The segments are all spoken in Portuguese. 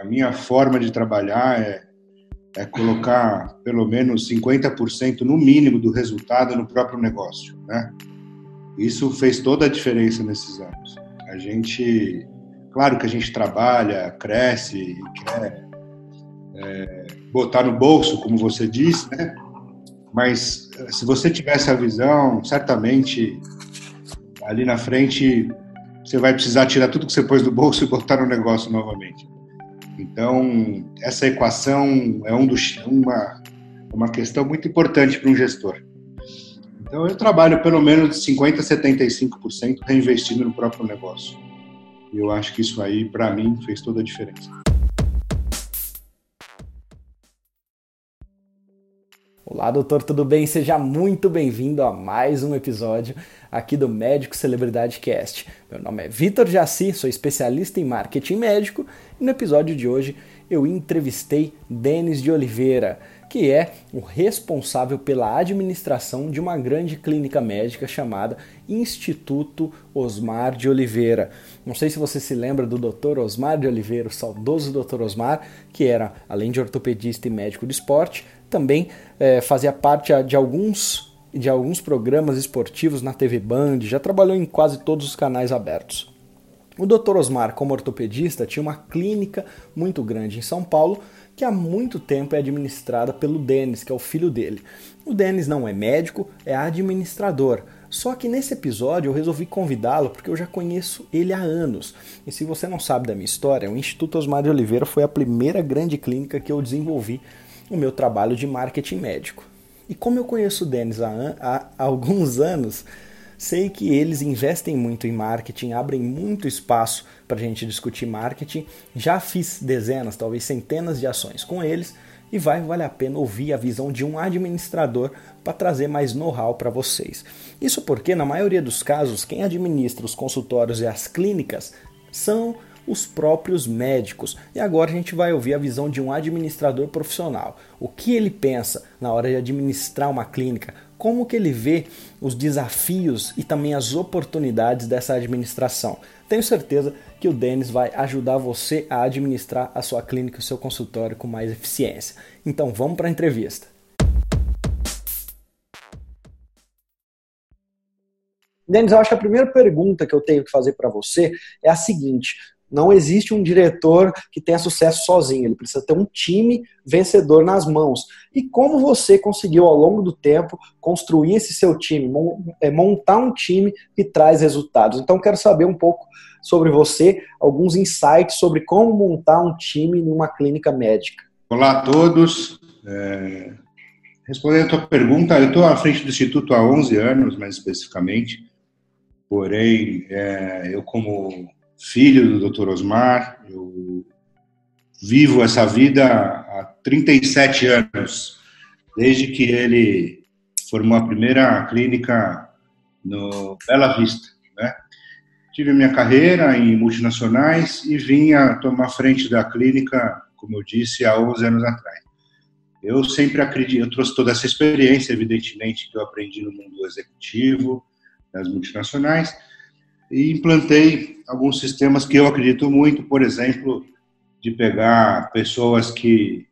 a minha forma de trabalhar é, é colocar pelo menos 50% no mínimo do resultado no próprio negócio, né? Isso fez toda a diferença nesses anos. A gente, claro que a gente trabalha, cresce e quer é, botar no bolso, como você disse, né? Mas eh, se você tivesse a visão, certamente ali na frente você vai precisar tirar tudo que você pôs do bolso e botar no negócio novamente. Então, essa equação é um dos, uma, uma questão muito importante para um gestor. Então, eu trabalho pelo menos de 50% a 75% reinvestindo no próprio negócio. E eu acho que isso aí, para mim, fez toda a diferença. Olá, doutor, tudo bem? Seja muito bem-vindo a mais um episódio aqui do Médico Celebridade Cast. Meu nome é Vitor Jaci, sou especialista em marketing médico e no episódio de hoje eu entrevistei Denis de Oliveira, que é o responsável pela administração de uma grande clínica médica chamada Instituto Osmar de Oliveira. Não sei se você se lembra do Dr. Osmar de Oliveira, o saudoso Dr. Osmar, que era, além de ortopedista e médico de esporte, também é, fazia parte de alguns de alguns programas esportivos na TV Band, já trabalhou em quase todos os canais abertos. O Dr. Osmar, como ortopedista, tinha uma clínica muito grande em São Paulo que há muito tempo é administrada pelo Denis, que é o filho dele. O Denis não é médico, é administrador. Só que nesse episódio eu resolvi convidá-lo porque eu já conheço ele há anos. E se você não sabe da minha história, o Instituto Osmar de Oliveira foi a primeira grande clínica que eu desenvolvi o meu trabalho de marketing médico. E como eu conheço o Denis há, há, alguns anos, sei que eles investem muito em marketing, abrem muito espaço para a gente discutir marketing. Já fiz dezenas, talvez centenas de ações com eles e vai valer a pena ouvir a visão de um administrador para trazer mais know-how para vocês. Isso porque, na maioria dos casos, quem administra os consultórios e as clínicas são os próprios médicos. E agora a gente vai ouvir a visão de um administrador profissional. O que ele pensa na hora de administrar uma clínica, como que ele vê os desafios e também as oportunidades dessa administração. Tenho certeza que o Denis vai ajudar você a administrar a sua clínica e o seu consultório com mais eficiência. Então vamos para a entrevista. Denis, eu acho que a primeira pergunta que eu tenho que fazer para você é a seguinte: não existe um diretor que tenha sucesso sozinho, ele precisa ter um time vencedor nas mãos. E como você conseguiu ao longo do tempo construir esse seu time, é, montar um time que traz resultados? Então quero saber um pouco sobre você, alguns insights sobre como montar um time em uma clínica médica. Olá a todos. É... Respondendo a tua pergunta, eu estou à frente do Instituto há 11 anos, mais especificamente. Porém, é, eu como filho do Dr. Osmar, eu vivo essa vida há 37 anos, desde que ele formou a primeira clínica no Bela Vista, né? Tive minha carreira em multinacionais e vinha tomar frente da clínica, como eu disse, há 11 anos atrás. Eu sempre acredito, eu trouxe toda essa experiência, evidentemente, que eu aprendi no mundo executivo, das multinacionais, e implantei alguns sistemas que eu acredito muito, por exemplo, de pegar pessoas que,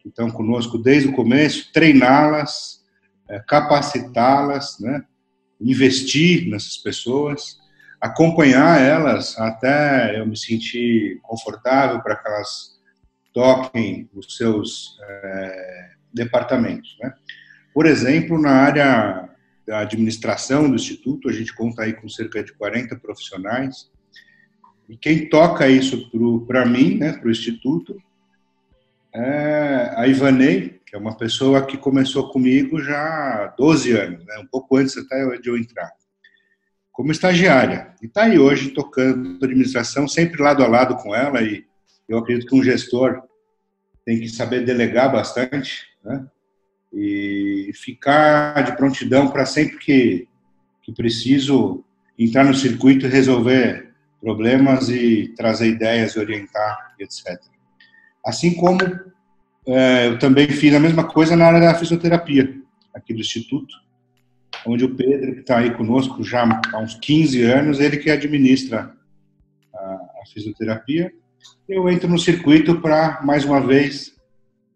que estão conosco desde o começo, treiná-las, é, capacitá-las, né, investir nessas pessoas, acompanhar elas até eu me sentir confortável para que elas toquem os seus é, departamentos. Né? Por exemplo, na área da administração do Instituto, a gente conta aí com cerca de 40 profissionais. E quem toca isso para mim, né, para o Instituto, é a Ivanei, que é uma pessoa que começou comigo já há 12 anos, né, um pouco antes até de eu entrar, como estagiária. E está aí hoje tocando administração, sempre lado a lado com ela, e eu acredito que um gestor tem que saber delegar bastante, né? E ficar de prontidão para sempre que, que preciso entrar no circuito e resolver problemas e trazer ideias, orientar, etc. Assim como é, eu também fiz a mesma coisa na área da fisioterapia, aqui do Instituto, onde o Pedro, que está aí conosco já há uns 15 anos, ele que administra a, a fisioterapia. eu entro no circuito para, mais uma vez,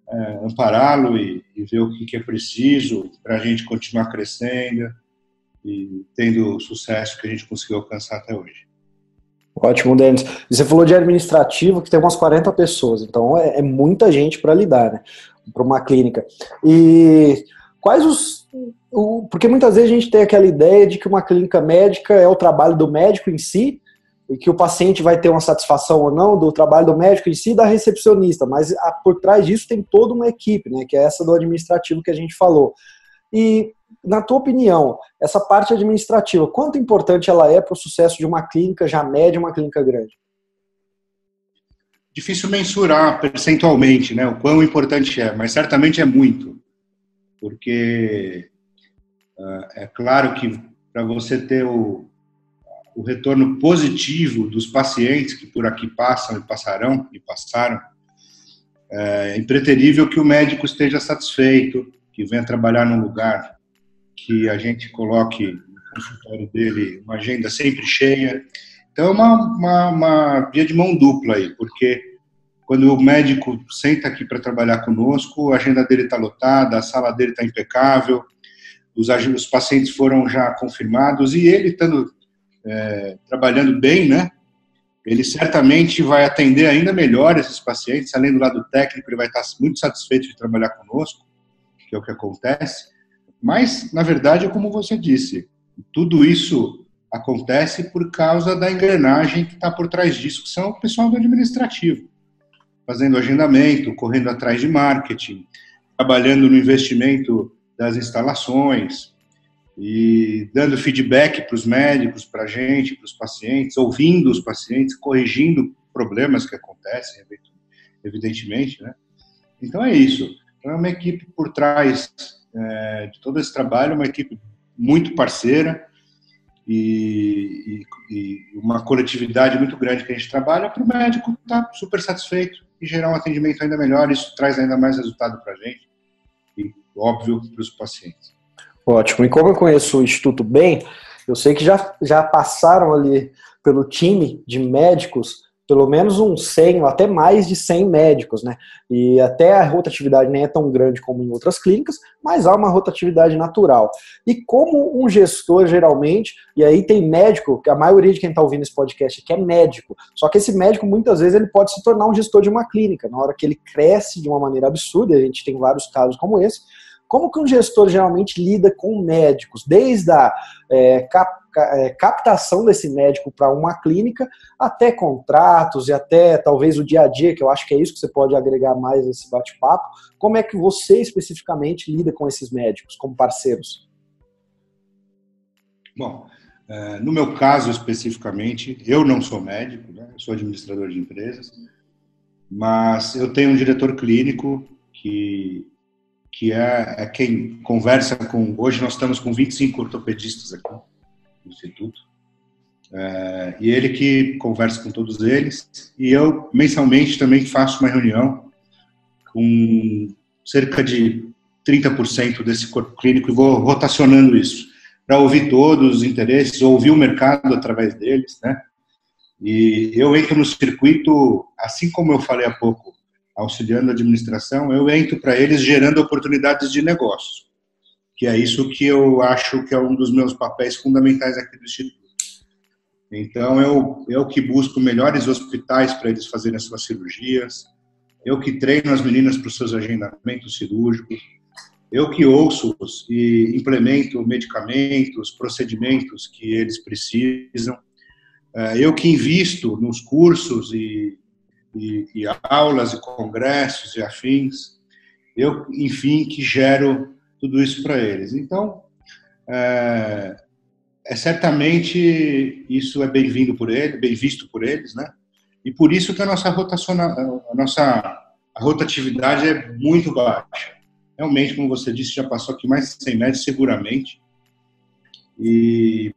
é, ampará-lo e, e, ver o que, que é preciso para a gente continuar crescendo e tendo o sucesso que a gente conseguiu alcançar até hoje. Ótimo, Denis. E você falou de administrativo, que tem umas 40 pessoas, então é, é muita gente para lidar, né? Para uma clínica. E quais os. O, porque muitas vezes a gente tem aquela ideia de que uma clínica médica é o trabalho do médico em si, e que o paciente vai ter uma satisfação ou não do trabalho do médico em si e da recepcionista, mas por trás disso tem toda uma equipe, né, que é essa do administrativo que a gente falou. E, na tua opinião, essa parte administrativa, quanto importante ela é para o sucesso de uma clínica já média, uma clínica grande? Difícil mensurar percentualmente, né, o quão importante é, mas certamente é muito, porque uh, é claro que para você ter o, o retorno positivo dos pacientes que por aqui passam e passarão e passaram, é impreterível que o médico esteja satisfeito, que venha trabalhar num lugar que a gente coloque no consultório dele uma agenda sempre cheia. Então, é uma, uma, uma via de mão dupla aí, porque quando o médico senta aqui para trabalhar conosco, a agenda dele está lotada, a sala dele está impecável, os, os pacientes foram já confirmados e ele estando é, trabalhando bem, né? Ele certamente vai atender ainda melhor esses pacientes, além do lado técnico, ele vai estar muito satisfeito de trabalhar conosco, que é o que acontece. Mas, na verdade, é como você disse, tudo isso acontece por causa da engrenagem que está por trás disso, que são o pessoal do administrativo, fazendo agendamento, correndo atrás de marketing, trabalhando no investimento das instalações, e dando feedback para os médicos, para a gente, para os pacientes, ouvindo os pacientes, corrigindo problemas que acontecem, evidentemente, né? Então é isso. Então é uma equipe por trás é, de todo esse trabalho, uma equipe muito parceira e, e, e uma coletividade muito grande que a gente trabalha para o médico estar tá super satisfeito e gerar um atendimento ainda melhor. Isso traz ainda mais resultado para a gente e, óbvio, para os pacientes. Ótimo. E como eu conheço o Instituto bem, eu sei que já, já passaram ali pelo time de médicos pelo menos uns 100 ou até mais de 100 médicos, né? E até a rotatividade nem é tão grande como em outras clínicas, mas há uma rotatividade natural. E como um gestor, geralmente, e aí tem médico, a maioria de quem está ouvindo esse podcast aqui é médico, só que esse médico, muitas vezes, ele pode se tornar um gestor de uma clínica, na hora que ele cresce de uma maneira absurda, a gente tem vários casos como esse, como que um gestor geralmente lida com médicos, desde a é, cap, é, captação desse médico para uma clínica, até contratos e até talvez o dia a dia, que eu acho que é isso que você pode agregar mais nesse bate-papo. Como é que você especificamente lida com esses médicos como parceiros? Bom, é, no meu caso especificamente, eu não sou médico, né? eu sou administrador de empresas, mas eu tenho um diretor clínico que que é, é, quem conversa com. Hoje nós estamos com 25 ortopedistas aqui no Instituto. É, e ele que conversa com todos eles. E eu, mensalmente, também faço uma reunião com cerca de 30% desse corpo clínico e vou rotacionando isso para ouvir todos os interesses, ouvir o mercado através deles, né? E eu entro no circuito, assim como eu falei há pouco, auxiliando a administração, eu entro para eles gerando oportunidades de negócio, que é isso que eu acho que é um dos meus papéis fundamentais aqui do Instituto. Então, eu, eu que busco melhores hospitais para eles fazerem as suas cirurgias, eu que treino as meninas para os seus agendamentos cirúrgicos, eu que ouço-os e implemento medicamentos, procedimentos que eles precisam, é, eu que invisto nos cursos e e, e aulas e congressos e afins, eu, enfim, que gero tudo isso para eles. Então, é, é, certamente isso é bem-vindo por eles, bem visto por eles, né? E por isso que a nossa rotação, a nossa a rotatividade é muito baixa. Realmente, como você disse, já passou aqui mais de 100 metros, seguramente. E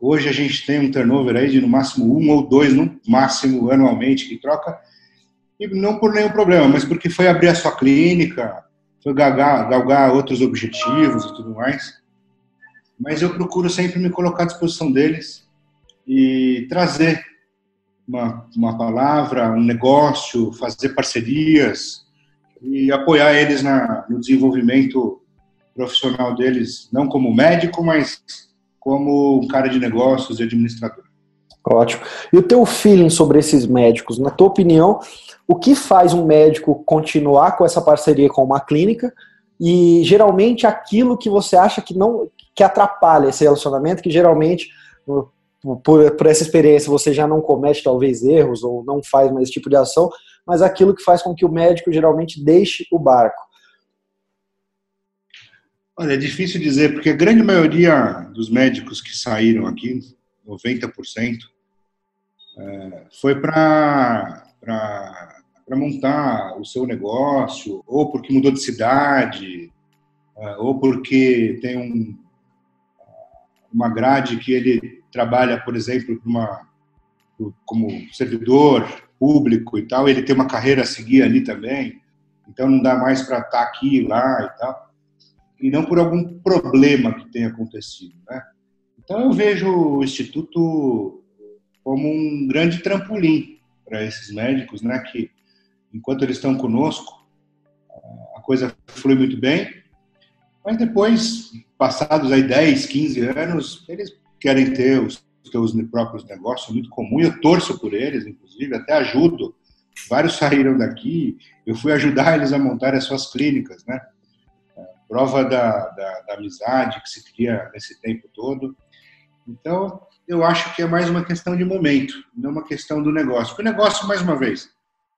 Hoje a gente tem um turnover aí de no máximo um ou dois, no máximo anualmente, que troca, e não por nenhum problema, mas porque foi abrir a sua clínica, foi galgar, galgar outros objetivos e tudo mais. Mas eu procuro sempre me colocar à disposição deles e trazer uma, uma palavra, um negócio, fazer parcerias e apoiar eles na, no desenvolvimento profissional deles, não como médico, mas como um cara de negócios e administrador. Ótimo. E o teu feeling sobre esses médicos? Na tua opinião, o que faz um médico continuar com essa parceria com uma clínica e geralmente aquilo que você acha que não que atrapalha esse relacionamento, que geralmente por, por essa experiência você já não comete talvez erros ou não faz mais esse tipo de ação, mas aquilo que faz com que o médico geralmente deixe o barco. Olha, é difícil dizer, porque a grande maioria dos médicos que saíram aqui, 90%, é, foi para montar o seu negócio, ou porque mudou de cidade, é, ou porque tem um, uma grade que ele trabalha, por exemplo, uma, como servidor público e tal, ele tem uma carreira a seguir ali também, então não dá mais para estar tá aqui e lá e tal e não por algum problema que tenha acontecido. Né? Então eu vejo o Instituto como um grande trampolim para esses médicos, né, que enquanto eles estão conosco, a coisa flui muito bem, mas depois, passados aí 10, 15 anos, eles querem ter os seus próprios negócios, é muito comum, eu torço por eles, inclusive, até ajudo. Vários saíram daqui, eu fui ajudar eles a montar as suas clínicas, né? Prova da, da, da amizade que se cria nesse tempo todo. Então, eu acho que é mais uma questão de momento, não uma questão do negócio. Porque o negócio, mais uma vez,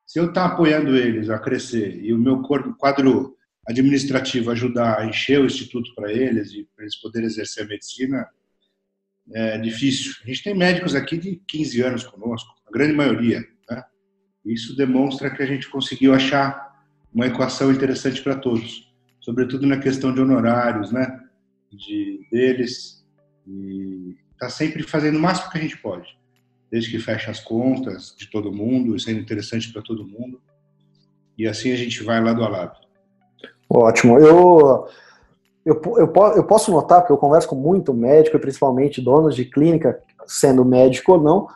se eu estar apoiando eles a crescer e o meu quadro administrativo ajudar a encher o instituto para eles e para eles poderem exercer a medicina, é difícil. A gente tem médicos aqui de 15 anos conosco, a grande maioria. Né? Isso demonstra que a gente conseguiu achar uma equação interessante para todos sobretudo na questão de honorários, né, de deles e está sempre fazendo o máximo que a gente pode, desde que feche as contas de todo mundo, sendo interessante para todo mundo. E assim a gente vai lado a lado. Ótimo. Eu eu, eu, eu posso notar, porque eu converso com muito médico, principalmente donos de clínica, sendo médico ou não,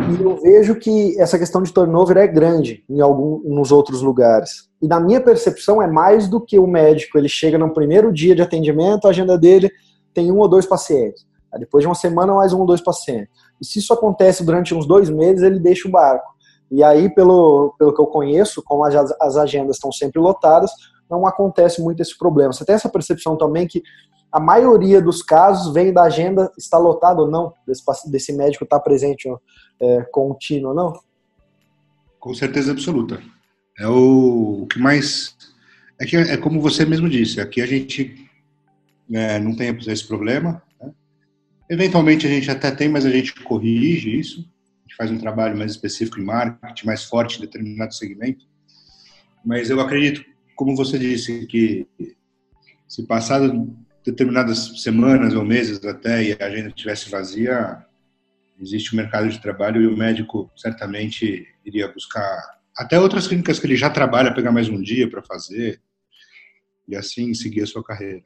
e eu vejo que essa questão de turnover é grande em alguns nos outros lugares. E na minha percepção é mais do que o médico, ele chega no primeiro dia de atendimento, a agenda dele tem um ou dois pacientes. Aí depois de uma semana, mais um ou dois pacientes. E se isso acontece durante uns dois meses, ele deixa o barco. E aí, pelo, pelo que eu conheço, como as, as agendas estão sempre lotadas, não acontece muito esse problema. Você tem essa percepção também que a maioria dos casos vem da agenda está lotado ou não, desse, desse médico estar tá presente é, contínuo ou não? Com certeza absoluta. É o, que mais. É, que é como você mesmo disse, aqui a gente é, não tem esse problema. Né? Eventualmente a gente até tem, mas a gente corrige isso. A gente faz um trabalho mais específico em marketing, mais forte em determinado segmento. Mas eu acredito, como você disse, que se passado determinadas semanas ou meses até e a agenda estivesse vazia, existe o um mercado de trabalho e o médico certamente iria buscar até outras clínicas que ele já trabalha, pegar mais um dia para fazer e assim seguir a sua carreira.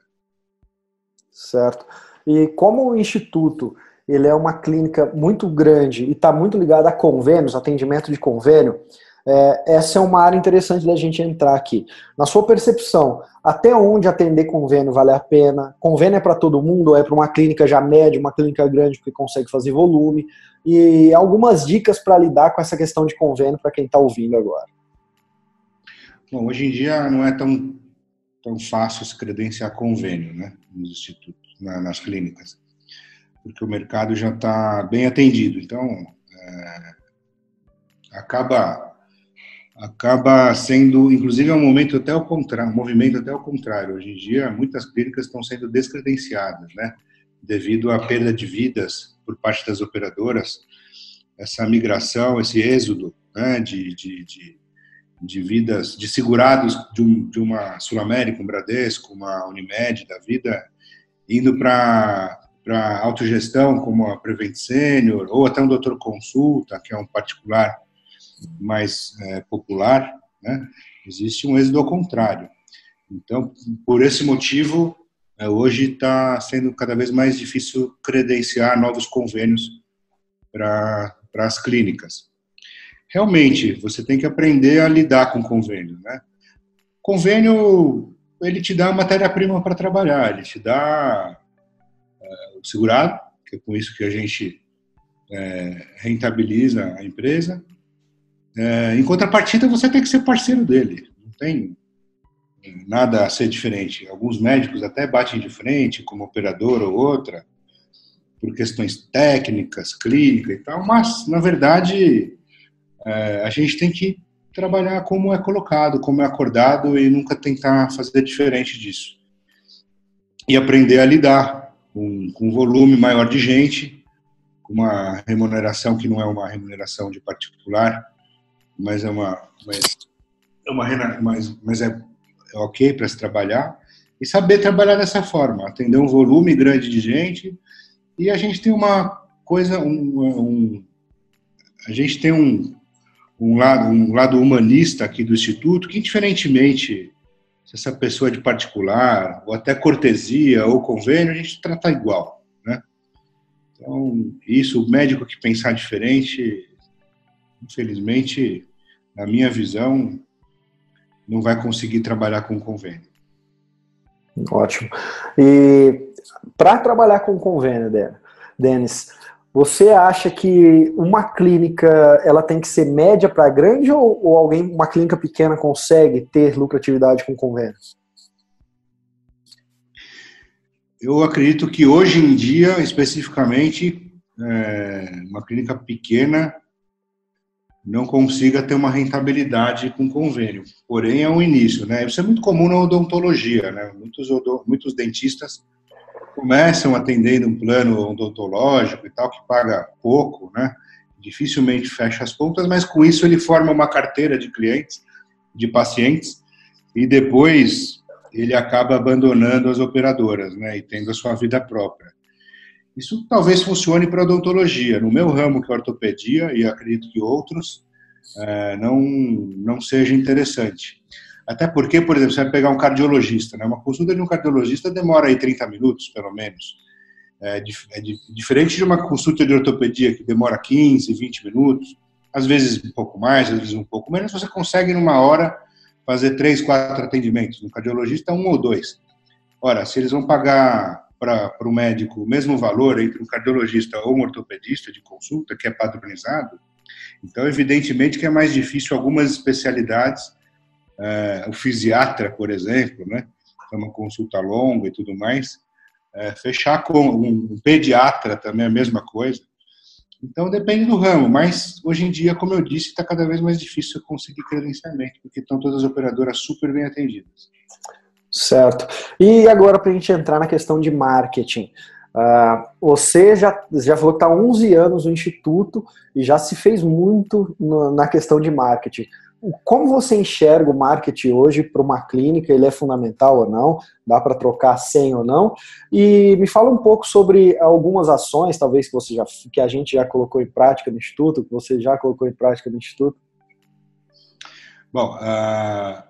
Certo. E como o Instituto ele é uma clínica muito grande e está muito ligado a convênios, atendimento de convênio, é, essa é uma área interessante da gente entrar aqui. Na sua percepção, até onde atender convênio vale a pena? Convênio é para todo mundo é para uma clínica já média, uma clínica grande que consegue fazer volume? E algumas dicas para lidar com essa questão de convênio para quem está ouvindo agora. Bom, hoje em dia não é tão, tão fácil se credenciar convênio né, nos institutos, na, nas clínicas, porque o mercado já está bem atendido. Então, é, acaba acaba sendo, inclusive, é um momento até o contrário, um movimento até o contrário. Hoje em dia, muitas clínicas estão sendo descredenciadas, né? Devido à perda de vidas por parte das operadoras, essa migração, esse êxodo né, de, de, de, de vidas, de segurados de, um, de uma Sul América, um Bradesco, uma Unimed da vida, indo para para autogestão, como a Prevent Senior, ou até um doutor consulta, que é um particular mais é, popular, né, existe um êxodo ao contrário. Então, por esse motivo, é, hoje está sendo cada vez mais difícil credenciar novos convênios para as clínicas. realmente você tem que aprender a lidar com convênio, né? Convênio ele te dá matéria-prima para trabalhar, ele te dá é, o segurado, que é com isso que a gente é, rentabiliza a empresa. É, em contrapartida, você tem que ser parceiro dele. Não tem nada a ser diferente. Alguns médicos até batem de frente, como operador ou outra, por questões técnicas, clínicas e tal, mas, na verdade, é, a gente tem que trabalhar como é colocado, como é acordado e nunca tentar fazer diferente disso. E aprender a lidar com, com um volume maior de gente, com uma remuneração que não é uma remuneração de particular, mas é uma, mas é uma mas, mas é, é ok para se trabalhar e saber trabalhar dessa forma, atender um volume grande de gente e a gente tem uma coisa, um, um a gente tem um, um lado, um lado humanista aqui do Instituto, que indiferentemente se essa pessoa é de particular, ou até cortesia, ou convênio, a gente trata igual, né? Então, isso, o médico que pensar diferente, infelizmente, na minha visão, não vai conseguir trabalhar com convênio. Ótimo. E para trabalhar com convênio, Denis, você acha que uma clínica ela tem que ser média para grande ou, ou, alguém, uma clínica pequena consegue ter lucratividade com convênio? Eu acredito que hoje em dia, especificamente, é, uma clínica pequena não consiga ter uma rentabilidade com convênio. Porém, é um início, né? Isso é muito comum na odontologia, né? Muitos, muitos dentistas começam atendendo um plano odontológico e tal, que paga pouco, né? Dificilmente fecha as contas, mas com isso ele forma uma carteira de clientes, de pacientes, e depois ele acaba abandonando as operadoras, né? E tendo a sua vida própria. Isso talvez funcione para odontologia. No meu ramo, que é ortopedia, e acredito que outros, é, não, não seja interessante. Até porque, por exemplo, você vai pegar um cardiologista, né? Uma consulta de um cardiologista demora aí 30 minutos, pelo menos. É, é diferente de uma consulta de ortopedia que demora 15, 20 minutos, às vezes um pouco mais, às vezes um pouco menos, você consegue numa hora fazer três, quatro atendimentos. No cardiologista, um ou dois. Ora, se eles vão pagar para o médico o mesmo valor entre um cardiologista ou um ortopedista de consulta, que é padronizado, então, evidentemente que é mais difícil algumas especialidades é, o fisiatra, por exemplo, né, é uma consulta longa e tudo mais, é, fechar com um pediatra também é a mesma coisa. Então depende do ramo, mas hoje em dia, como eu disse, está cada vez mais difícil conseguir credenciamento, porque estão todas as operadoras super bem atendidas. Certo. E agora para a gente entrar na questão de marketing. Uh, você já, já falou que está 11 anos no Instituto e já se fez muito no, na questão de marketing como você enxerga o marketing hoje para uma clínica? Ele é fundamental ou não? Dá para trocar sem ou não? E me fala um pouco sobre algumas ações, talvez que você já que a gente já colocou em prática no instituto, que você já colocou em prática no instituto. Bom, uh,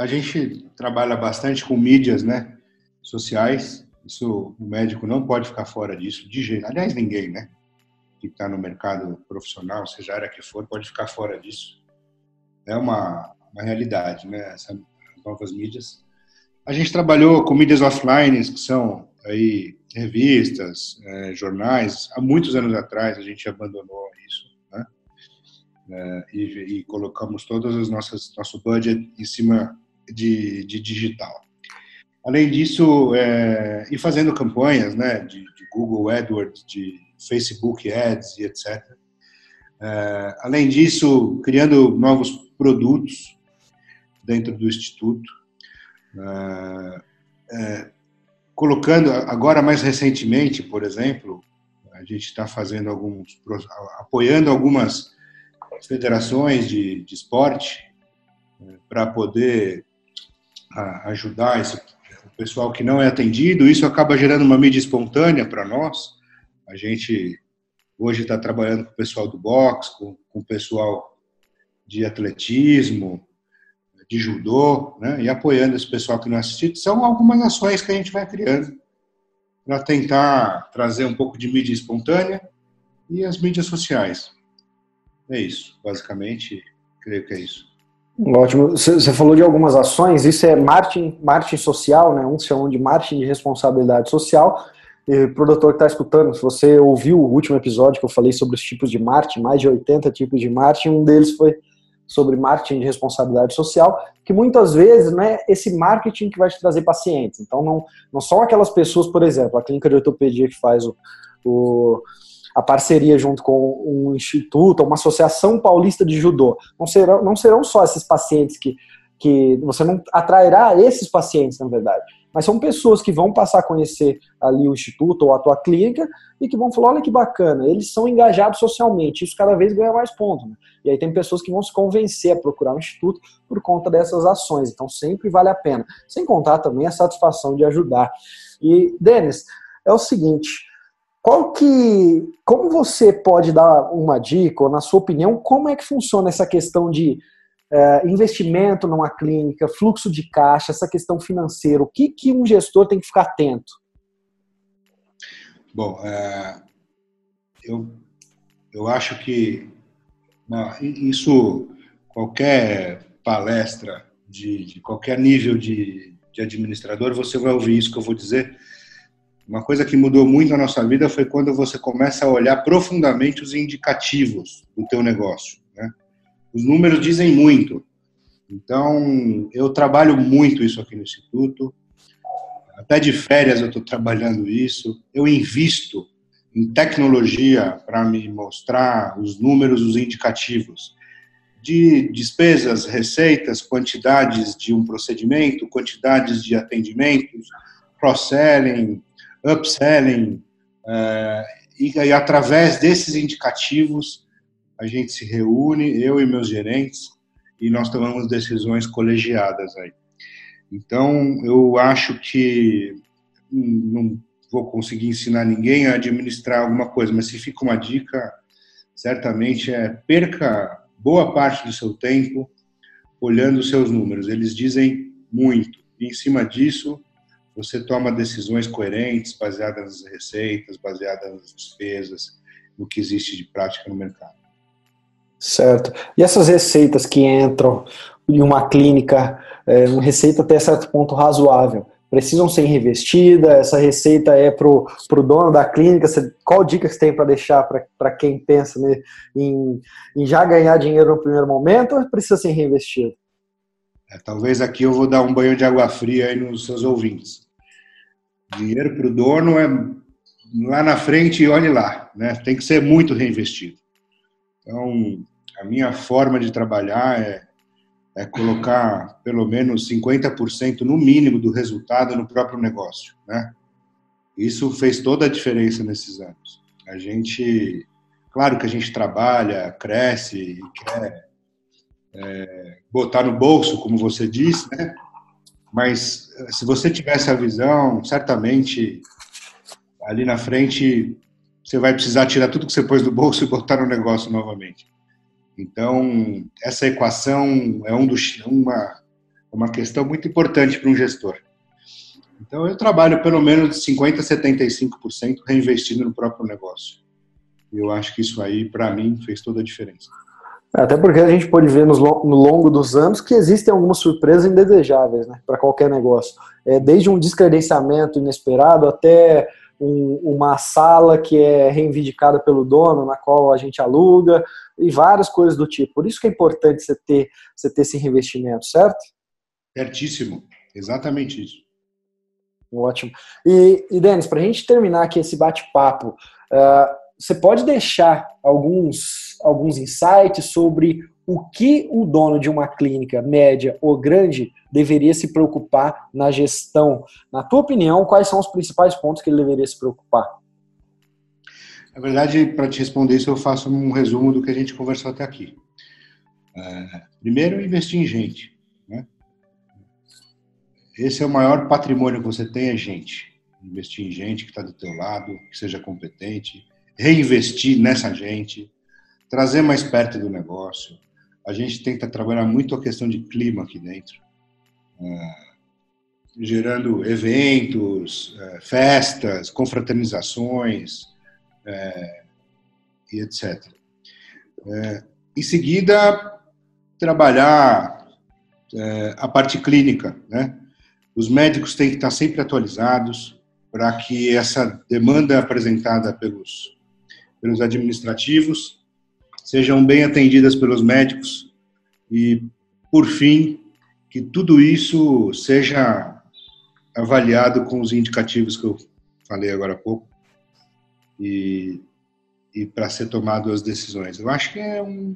a gente trabalha bastante com mídias, né, sociais. Isso o médico não pode ficar fora disso, de jeito. Aliás, ninguém, né, que está no mercado profissional, seja a área que for, pode ficar fora disso é uma, uma realidade, né? Essas novas mídias. A gente trabalhou com mídias offline, que são aí revistas, é, jornais. Há muitos anos atrás a gente abandonou isso, né? É, e, e, colocamos todas as nossas nosso budget em cima de, de digital. Além disso, é, e fazendo campanhas, né, de, de Google AdWords, de Facebook Ads e etc. É, além disso, criando novos produtos dentro do Instituto, é, é, colocando, agora mais recentemente, por exemplo, a gente está fazendo alguns, apoiando algumas federações de, de esporte é, para poder a, ajudar esse, o pessoal que não é atendido. Isso acaba gerando uma mídia espontânea para nós. A gente hoje está trabalhando com o pessoal do boxe, com, com o pessoal de atletismo, de judô, né, e apoiando esse pessoal que não assistiu, são algumas ações que a gente vai criando para tentar trazer um pouco de mídia espontânea e as mídias sociais. é isso. Basicamente, creio que é isso. Ótimo. Você falou de algumas ações, isso é marketing, marketing social, né? Uns chamam de marketing de responsabilidade social. Para o doutor que está escutando, se você ouviu o último episódio que eu falei sobre os tipos de marketing, mais de 80 tipos de marketing, um deles foi sobre marketing de responsabilidade social, que muitas vezes não é esse marketing que vai te trazer pacientes. Então, não, não são aquelas pessoas, por exemplo, a clínica de ortopedia que faz o, o a parceria junto com um instituto, uma associação paulista de judô. Não serão, não serão só esses pacientes que, que você não atrairá esses pacientes, na verdade. Mas são pessoas que vão passar a conhecer ali o instituto ou a tua clínica e que vão falar, olha que bacana, eles são engajados socialmente, isso cada vez ganha mais ponto. Né? E aí tem pessoas que vão se convencer a procurar o instituto por conta dessas ações, então sempre vale a pena. Sem contar também a satisfação de ajudar. E, Denis, é o seguinte, qual que, como você pode dar uma dica, ou na sua opinião, como é que funciona essa questão de é, investimento numa clínica, fluxo de caixa, essa questão financeira? O que, que um gestor tem que ficar atento? Bom, é, eu, eu acho que não, isso, qualquer palestra de, de qualquer nível de, de administrador, você vai ouvir isso que eu vou dizer uma coisa que mudou muito a nossa vida foi quando você começa a olhar profundamente os indicativos do teu negócio. Né? Os números dizem muito. Então, eu trabalho muito isso aqui no Instituto. Até de férias eu estou trabalhando isso. Eu invisto em tecnologia para me mostrar os números, os indicativos de despesas, receitas, quantidades de um procedimento, quantidades de atendimentos, cross-selling, upselling, uh, e, e através desses indicativos a gente se reúne, eu e meus gerentes, e nós tomamos decisões colegiadas aí. Então, eu acho que não vou conseguir ensinar ninguém a administrar alguma coisa, mas se fica uma dica, certamente é perca boa parte do seu tempo olhando os seus números. Eles dizem muito. E em cima disso, você toma decisões coerentes, baseadas nas receitas, baseadas nas despesas, no que existe de prática no mercado. Certo. E essas receitas que entram em uma clínica, é, uma receita até certo ponto razoável, precisam ser revestidas? Essa receita é para o dono da clínica? Você, qual dica você tem para deixar para quem pensa né, em, em, já ganhar dinheiro no primeiro momento ou precisa ser reinvestido? É, talvez aqui eu vou dar um banho de água fria aí nos seus ouvintes. Dinheiro para o dono é lá na frente e olhe lá, né? Tem que ser muito reinvestido. Então, a minha forma de trabalhar é, é colocar pelo menos 50% no mínimo do resultado no próprio negócio, né? Isso fez toda a diferença nesses anos. A gente, claro que a gente trabalha, cresce e quer é, botar no bolso, como você disse, né? Mas eh, se você tivesse a visão, certamente ali na frente você vai precisar tirar tudo que você pôs do bolso e botar no negócio novamente. Então, essa equação é um dos, uma, uma questão muito importante para um gestor. Então, eu trabalho pelo menos de 50% a 75% reinvestindo no próprio negócio. E eu acho que isso aí, para mim, fez toda a diferença. Até porque a gente pode ver no longo dos anos que existem algumas surpresas indesejáveis né, para qualquer negócio. É, desde um descredenciamento inesperado até um, uma sala que é reivindicada pelo dono, na qual a gente aluga, e várias coisas do tipo. Por isso que é importante você ter, você ter esse reinvestimento, certo? Certíssimo, exatamente isso. Ótimo. E, e Denis, para a gente terminar aqui esse bate-papo, uh, você pode deixar alguns, alguns insights sobre o que o dono de uma clínica média ou grande deveria se preocupar na gestão. Na tua opinião, quais são os principais pontos que ele deveria se preocupar? Na verdade, para te responder isso, eu faço um resumo do que a gente conversou até aqui. É, primeiro, investir em gente. Né? Esse é o maior patrimônio que você tem, é gente. Investir em gente que está do teu lado, que seja competente, reinvestir nessa gente, trazer mais perto do negócio. A gente tenta trabalhar muito a questão de clima aqui dentro, uh, gerando eventos, uh, festas, confraternizações uh, e etc. em seguida, trabalhar a parte clínica, né? Os médicos têm que estar sempre atualizados para que essa demanda apresentada pelos, pelos administrativos sejam bem atendidas pelos médicos e, por fim, que tudo isso seja avaliado com os indicativos que eu falei agora há pouco e, e para ser tomado as decisões. Eu acho que é um,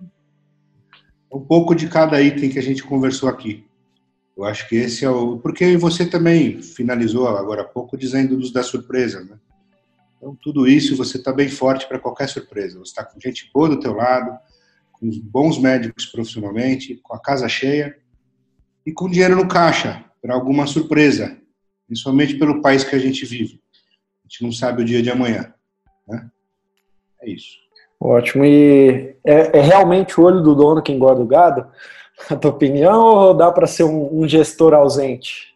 um pouco de cada item que a gente conversou aqui. Eu acho que esse é o. Porque você também finalizou agora há pouco dizendo dos da surpresa, né? Então, tudo isso você está bem forte para qualquer surpresa. Você está com gente boa do teu lado, com bons médicos profissionalmente, com a casa cheia e com dinheiro no caixa para alguma surpresa, principalmente pelo país que a gente vive. A gente não sabe o dia de amanhã. Né? É isso. Ótimo. E é, é realmente o olho do dono que engorda o gado? a tua opinião, ou dá para ser um, um, gestor ausente?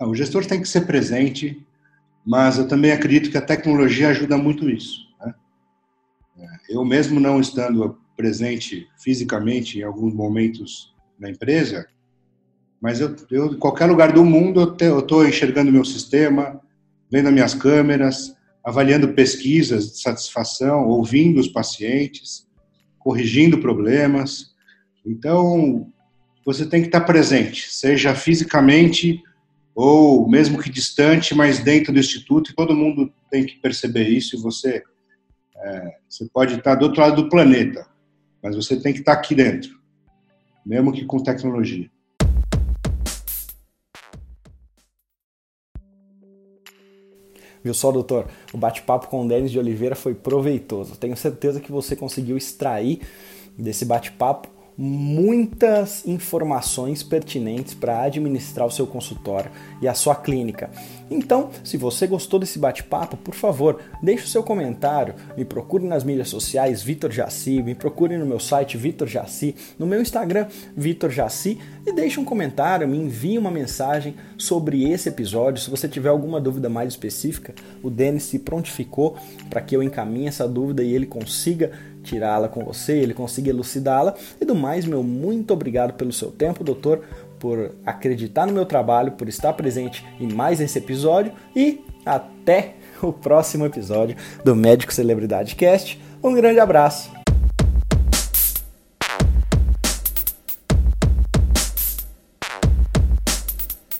Não, o gestor tem que ser presente, mas eu também acredito que a tecnologia ajuda muito isso. Né? É, eu mesmo não estando presente fisicamente em alguns momentos na empresa, mas eu, eu em qualquer lugar do mundo eu estou enxergando meu sistema, vendo minhas câmeras, avaliando pesquisas de satisfação, ouvindo os pacientes, corrigindo problemas. Então, você tem que estar presente, seja fisicamente ou mesmo que distante, mas dentro do instituto, e todo mundo tem que perceber isso. E você, é, você pode estar do outro lado do planeta, mas você tem que estar aqui dentro, mesmo que com tecnologia. Viu só, doutor? O bate-papo com o Denis de Oliveira foi proveitoso. Tenho certeza que você conseguiu extrair desse bate-papo muitas informações pertinentes para administrar o seu consultório e a sua clínica. Então, se você gostou desse bate-papo, por favor, deixe o seu comentário, me procure nas mídias sociais Vitor Jaci, me procure no meu site Vitor Jaci, no meu Instagram Vitor Jaci e deixe um comentário, me envie uma mensagem sobre esse episódio. Se você tiver alguma dúvida mais específica, o Denis se prontificou para que eu encaminhe essa dúvida e ele consiga tirá-la com você, ele consiga elucidá-la. E do mais, meu muito obrigado pelo seu tempo, doutor, por acreditar no meu trabalho, por estar presente em mais esse episódio e até o próximo episódio do Médico Celebridade Cast. Um grande abraço